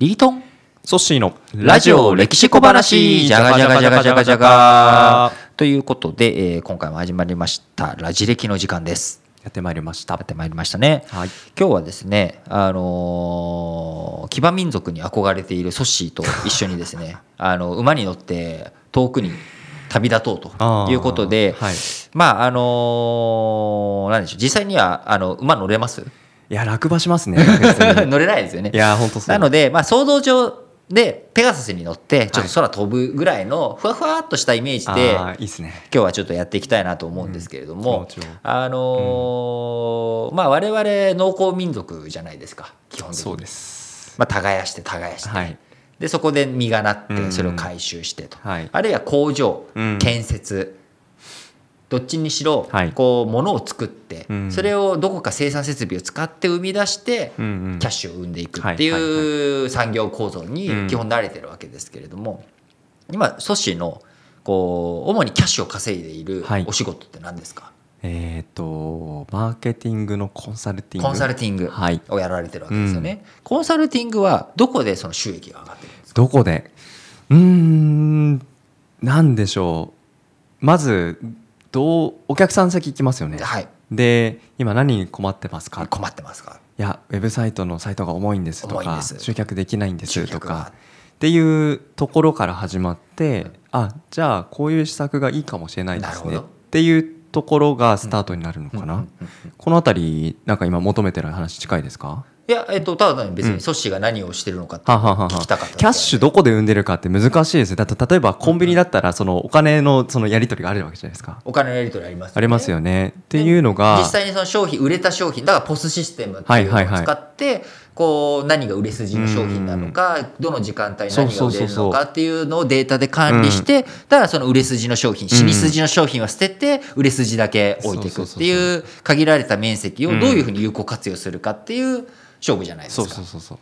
リートン。ソッシーのラジオ歴史小話。じゃがじゃがじゃがじゃがじゃがということで、えー今回も始まりました。ラジ歴の時間です。やってまいりました。やってまいりましたね、はい。今日はですねあのー騎馬民族に憧れているソッシーと一緒にですね あの馬に乗って遠くに旅立とうということで、はい。まああのーなんでしょう実際にはあの馬乗れます？いや落馬しますね。乗れないですよね。いや本当そう。なので、まあ、想像上でペガサスに乗ってちょっと空飛ぶぐらいのふわふわっとしたイメージで、あーいいですね。今日はちょっとやっていきたいなと思うんですけれども、うんあのーまあ我々農耕民族じゃないですか基本的に。そうです。まあ、耕して耕して、はい。でそこで実がなってうん。それを回収してと、はい。あるいは工場、うん。建設どっちにしろ、はい。こう物を作って、うん。それをどこか生産設備を使って生み出して、うんうん。キャッシュを生んでいくってはいはいい。う産業構造にうん。基本慣れてるわけですけれども、今ソシのこう主にキャッシュを稼いでいるはい。お仕事って何ですか、えっ、とマーケティングのコンサルティング？コンサルティングはい。をやられてるわけですよね、コンサルティングはどこでその収益が上がってるんですか？どこで？うーんなんでしょう。まずどうお客さん先行きますよね。はい。で今何に困ってますか？困ってますか？いやウェブサイトのサイトが重いんですとか集客できないんですとかっていうところから始まって、あじゃあこういう施策がいいかもしれないですね。っていうところがスタートになるのかな、うん。うん。うん。このあたりなんか今求めてる話近いですか？いや、えっと、ただ単に別うん。にソッシーが何をしてるのかって聞きたかっただけキャッシュどこで生んでるかって難しいですね。だって例えばコンビニだったらそのお金のそのやり取りがあるわけじゃないですか。お金のやり取りありますよね。ありますよね。っていうのが実際にその商品売れた商品だからポスシステムっていうのを使って、こう何が売れ筋の商品なのか、どの時間帯に何が売れるのかっていうのをデータで管理して、だからその売れ筋の商品死に筋の商品は捨てて売れ筋だけ置いていくっていう。限られた面積をどういうふうに有効活用するかっていう勝負じゃないですか。そうそうそうそう。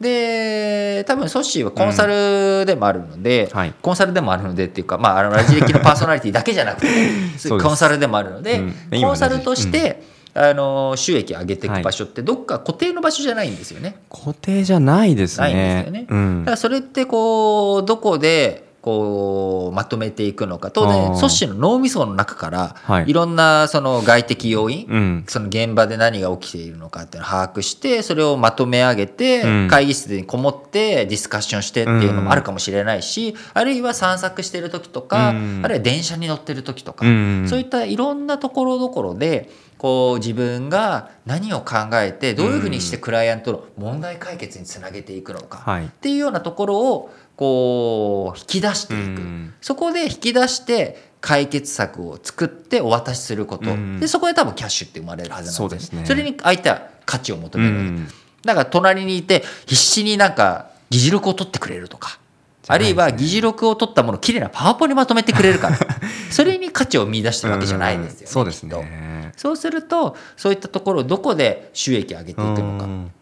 で多分ソッシーはコンサルでもあるので、はい。コンサルでもあるのでっていうか、まあ、あのラジ歴のパーソナリティだけじゃなくて コンサルでもあるので、うん。コンサルとして、あの収益上げていく場所ってどっか固定の場所じゃないんですよね。固定じゃないですないんねですよね。うん。だからそれってこうどこでこうまとめていくのか。当あ然ー。ソッシーの脳みその中から、はい。い、ろんなその外的要因、うん。その現場で何が起きているのかっていうのを把握してそれをまとめ上げて、うん。会議室にこもってディスカッションしてっていうのもあるかもしれないし、あるいは散策してる時とか、うん。あるいは電車に乗ってる時とか、うん。そういったいろんなところどころでこう自分が何を考えてどういうふうにしてクライアントの問題解決につなげていくのか、はい。っていうようなところをこう引き出していく、うん。そこで引き出して解決策を作ってお渡しすること、うん。でそこで多分キャッシュって生まれるはずなんですよそうですね。それに相手は価値を求うめる。わけ、ん。だから隣にいて必死になんか議事録を取ってくれるとか。あるいは議事録を取ったものをきれいなパワポにまとめてくれるから。それに価値を見出してるわけじゃないですよね、うん。そうですね。そうするとそういったところをどこで収益を上げていくのか。うん。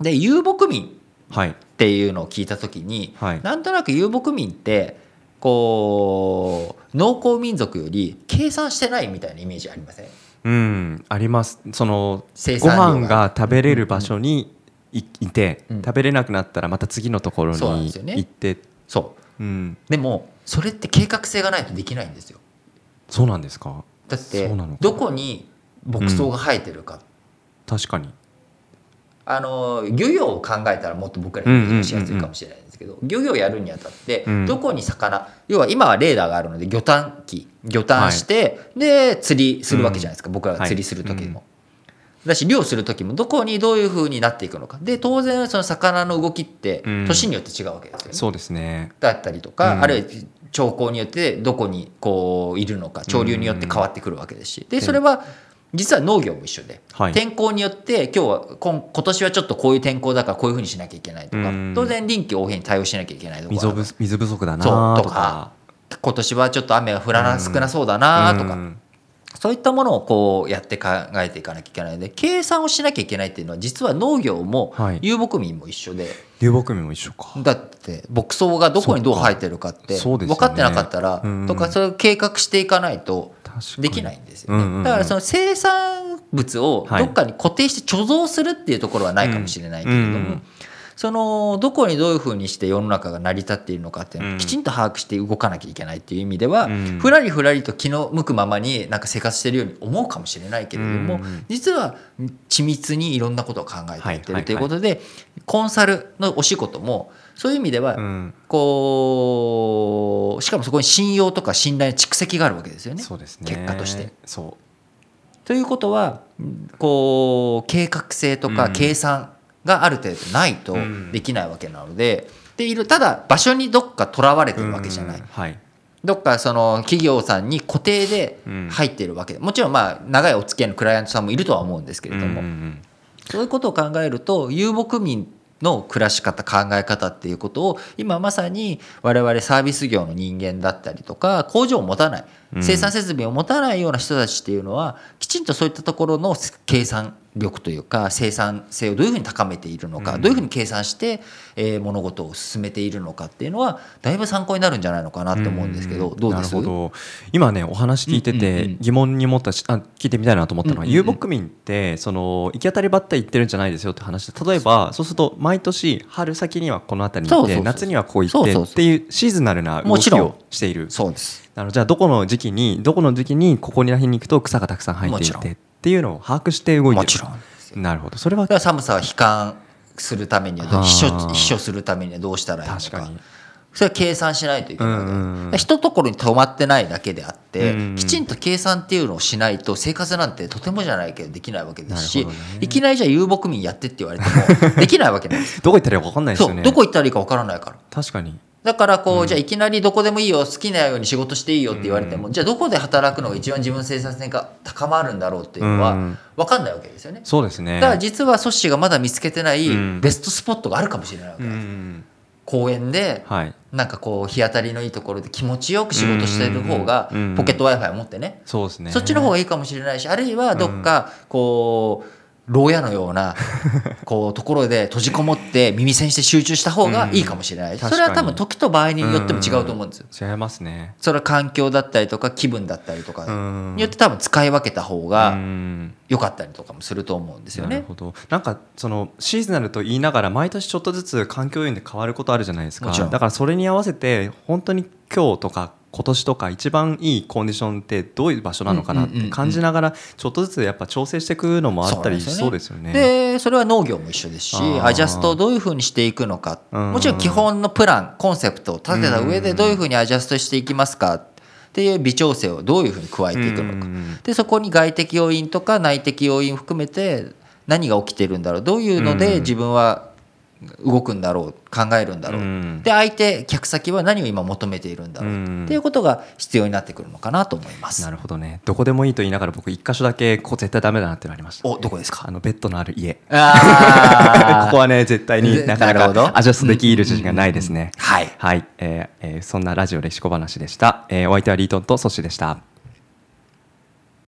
で遊牧民。はいっていうのを聞いた時に、はい。なんとなく遊牧民ってこう農耕民族より計算してないみたいなイメージありません？うんあります。そのご飯が食べれる場所にいいて、うん。食べれなくなったらまた次のところに行って。そう。うん。でもそれって計画性がないとできないんですよ。そうなんですか？だってどこに牧草が生えてるか、確かにあの漁業を考えたらもっと僕らにしやすいかもしれないんですけど、漁業やるにあたって、うん。どこに魚要は今はレーダーがあるので魚探機魚探して、で釣りするわけじゃないですか、僕らが釣りする時も。だし漁する時もどこにどういうふうになっていくのか。で当然その魚の動きってうん。年によって違うわけですよね。そうですね。だったりとか、うん。あるいは兆候によってどこにこういるのか潮流によって変わってくるわけですし。でそれは実は農業も一緒で、はい。天候によって今日は今今年はちょっとこういう天候だからこういうふうにしなきゃいけないとかうん。当然臨機応変に対応しなきゃいけないとか水不足だなととか今年はちょっと雨が降らな少なそうだなとか、うん。そういったものをこうやって考えていかなきゃいけないので計算をしなきゃいけないっていうのは実は農業もはい。遊牧民も一緒で、流木民も一緒か。だって牧草がどこにどう生えてるかって分かってなかったらうん。とかそれを計画していかないとできないんですようんうんうん。ねだからその生産物をはい。どっかに固定して貯蔵するっていうところはないかもしれないけれども、うんうんそのどこにどういうふうにして世の中が成り立っているのかっていうのをきちんと把握して動かなきゃいけないっていう意味では、うん、ふらりふらりと気の向くままになんか生活してるように思うかもしれないけれども、うん、実は緻密にいろんなことを考えていってるということで、コンサルのお仕事もそういう意味では、こうしかもそこに信用とか信頼の蓄積があるわけですよね、ね、結果として。ということはこう計画性とか計算がある程度ないとできないわけなので,、でいるただ場所にどっかとらわれてるわけじゃない。はい。どっかその企業さんに固定で入っているわけ。でもちろんまあ長いお付き合いのクライアントさんもいるとは思うんですけれども、そういうことを考えると遊牧民の暮らし方考え方っていうことを今まさに我々サービス業の人間だったりとか工場を持たない生産設備を持たないような人たちっていうのはきちんとそういったところの計算力というか生産性をどういうふうに高めているのか、うん、どういうふうに計算して、えー、物事を進めているのかっていうのはだいぶ参考になるんじゃないのかなと思うんですけど、うん、どうです？なるほど。今ねお話聞いてて疑問に思ったしあ聞いてみたいなと思ったのは、遊牧民ってその行き当たりばったり行ってるんじゃないですよって話で例えばそうすると毎年春先にはこの辺りに行って夏にはこう行ってっていうシーズナルな動きをしている。そうです。あのじゃあどこの時期にどこの時期にここら辺に行くと草がたくさん生えていてっていうのを把握して動いてる。もちろんなるほど。それは寒さは悲観するためには避暑避暑するためにはどうしたらいいのか。確かに。それは計算しないといけないわけ、一ところに止まってないだけであって、きちんと計算っていうのをしないと生活なんてとてもじゃないけどできないわけですし、ね、いきなりじゃあ遊牧民やってって言われてもできないわけなんです どこ行ったらいいか分かんないですよね。どこ行ったらいいか分からないから。確かにだからこう、うん、じゃあいきなりどこでもいいよ好きなように仕事していいよって言われても、うん、じゃあどこで働くのが一番自分の生産性が高まるんだろうっていうのは分かんないわけですよね。そうですね。だから実はソッシーがまだ見つけてないベストスポットがあるかもしれないわけ。です。公園で、なんかこう日当たりのいいところで気持ちよく仕事してる方がポケット w i f i を持ってね。そうですね。そっちの方がいいかもしれないしあるいはどっかこう牢屋のような こうところで閉じこもって耳栓して集中した方がいいかもしれない、うん、それは多分時と場合によっても違うと思うんですよ、うん、違いますね。それは環境だったりとか気分だったりとかによって多分使い分けた方が良かったりとかもすると思うんですよね、なるほど。なんかそのシーズナルと言いながら毎年ちょっとずつ環境要因で変わることあるじゃないですか。だからそれに合わせて本当に今日とか今年とか一番いいコンディションってどういう場所なのかなって感じながらちょっとずつやっぱ調整していくのもあったりそうですよね。でそれは農業も一緒ですしアジャストをどういうふうにしていくのか。もちろん基本のプランコンセプトを立てた上でどういうふうにアジャストしていきますか。っていう微調整をどういうふうに加えていくのか。でそこに外的要因とか内的要因含めて何が起きてるんだろう。どういうので自分は動くんだろう考えるんだろう、うん、で相手客先は何を今求めているんだろう、うん、っていうことが必要になってくるのかなと思います。なるほどね。どこでもいいと言いながら僕一箇所だけここ絶対ダメだなってなりました、おどこですか？あのベッドのある家。あ ここはね絶対になかなかアジャストできる自信がないですね、はい、はい。えーえー、そんなラジオ歴史小話でした、えー、お相手はリートンとソシでした